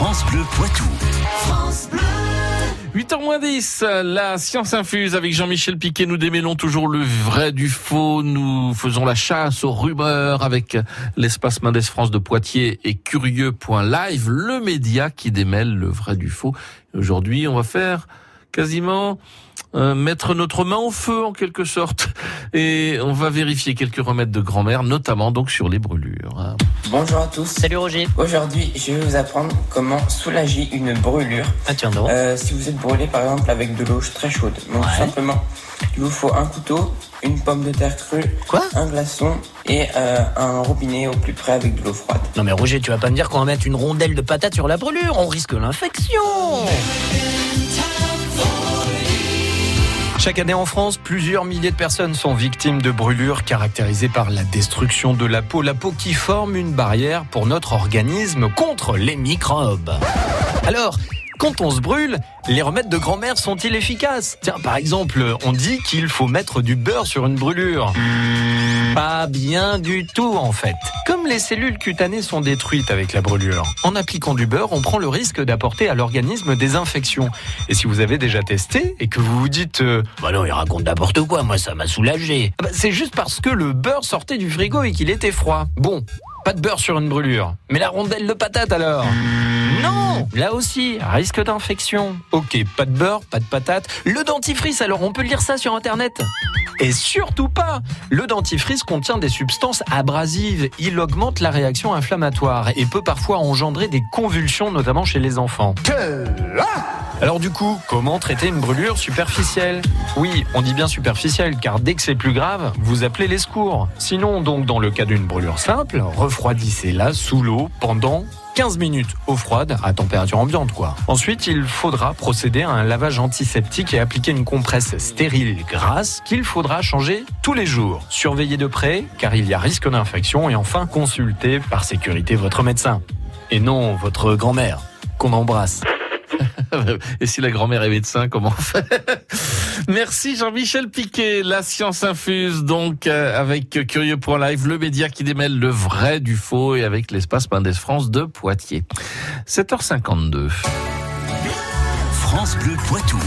France Bleu Poitou. 8h10, la science infuse avec Jean-Michel Piquet. Nous démêlons toujours le vrai du faux. Nous faisons la chasse aux rumeurs avec l'espace Mendes France de Poitiers et curieux.live, le média qui démêle le vrai du faux. Aujourd'hui, on va faire quasiment euh, mettre notre main au feu en quelque sorte et on va vérifier quelques remèdes de grand-mère, notamment donc sur les brûlures. Bonjour à tous. Salut Roger. Aujourd'hui, je vais vous apprendre comment soulager une brûlure. Ah tiens donc. Euh, si vous êtes brûlé par exemple avec de l'eau très chaude. Donc Ouais. simplement, il vous faut un couteau, une pomme de terre crue, Quoi? un glaçon et euh, un robinet au plus près avec de l'eau froide. Non mais Roger, tu vas pas me dire qu'on va mettre une rondelle de patate sur la brûlure, on risque l'infection. Chaque année en France, plusieurs milliers de personnes sont victimes de brûlures caractérisées par la destruction de la peau, la peau qui forme une barrière pour notre organisme contre les microbes. Alors, quand on se brûle, les remèdes de grand-mère sont-ils efficaces? Tiens, par exemple, on dit qu'il faut mettre du beurre sur une brûlure. Pas bien du tout en fait. Comme les cellules cutanées sont détruites avec la brûlure, en appliquant du beurre, on prend le risque d'apporter à l'organisme des infections. Et si vous avez déjà testé et que vous vous dites euh, Bah non, il raconte n'importe quoi, moi ça m'a soulagé. ah bah, c'est juste parce que le beurre sortait du frigo et qu'il était froid. Bon, pas de beurre sur une brûlure. Mais la rondelle de patate alors Non Là aussi, risque d'infection. Ok, pas de beurre, pas de patate. Le dentifrice alors, on peut lire ça sur internet et surtout pas Le dentifrice contient des substances abrasives. Il augmente la réaction inflammatoire et peut parfois engendrer des convulsions, notamment chez les enfants. Alors du coup, comment traiter une brûlure superficielle? Oui, on dit bien superficielle, car dès que c'est plus grave, vous appelez les secours. Sinon, donc, dans le cas d'une brûlure simple, refroidissez-la sous l'eau pendant 15 minutes, eau froide, à température ambiante quoi. Ensuite, il faudra procéder à un lavage antiseptique et appliquer une compresse stérile grasse qu'il faudra changer tous les jours. Surveillez de près, car il y a risque d'infection et enfin consultez par sécurité votre médecin. Et non votre grand-mère, qu'on embrasse. Et si la grand-mère est médecin, comment fait? Merci Jean-Michel Piquet, la science infuse, donc euh, avec Curieux.live, le média qui démêle le vrai du faux et avec l'espace Mendes France de Poitiers. 7h52. France Bleu Poitou.